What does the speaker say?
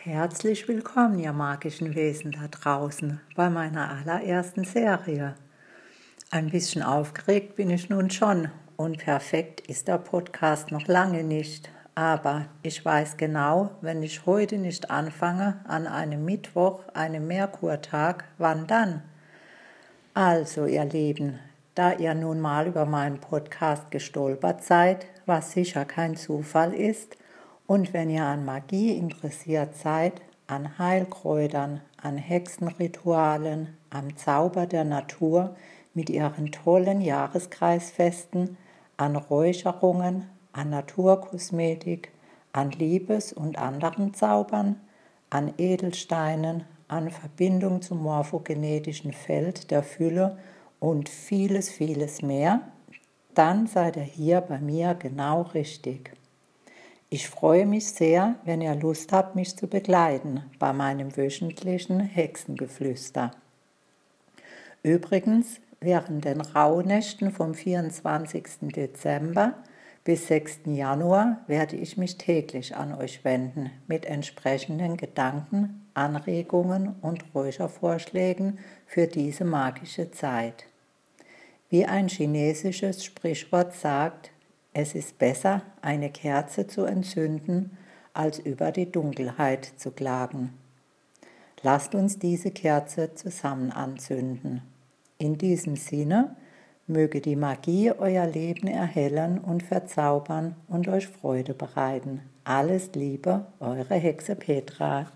Herzlich willkommen, ihr magischen Wesen da draußen, bei meiner allerersten Serie. Ein bisschen aufgeregt bin ich nun schon und perfekt ist der Podcast noch lange nicht. Aber ich weiß genau, wenn ich heute nicht anfange, an einem Mittwoch, einem Merkurtag, wann dann? Also, ihr Lieben, da ihr nun mal über meinen Podcast gestolpert seid, was sicher kein Zufall ist, und wenn ihr an Magie interessiert seid, an Heilkräutern, an Hexenritualen, am Zauber der Natur mit ihren tollen Jahreskreisfesten, an Räucherungen, an Naturkosmetik, an Liebes- und anderen Zaubern, an Edelsteinen, an Verbindung zum morphogenetischen Feld der Fülle und vieles, vieles mehr, dann seid ihr hier bei mir genau richtig. Ich freue mich sehr, wenn ihr Lust habt, mich zu begleiten bei meinem wöchentlichen Hexengeflüster. Übrigens, während den Rauhnächten vom 24. Dezember bis 6. Januar werde ich mich täglich an euch wenden mit entsprechenden Gedanken, Anregungen und Räuchervorschlägen für diese magische Zeit. Wie ein chinesisches Sprichwort sagt, es ist besser, eine Kerze zu entzünden, als über die Dunkelheit zu klagen. Lasst uns diese Kerze zusammen anzünden. In diesem Sinne möge die Magie euer Leben erhellen und verzaubern und euch Freude bereiten. Alles Liebe, eure Hexe Petra.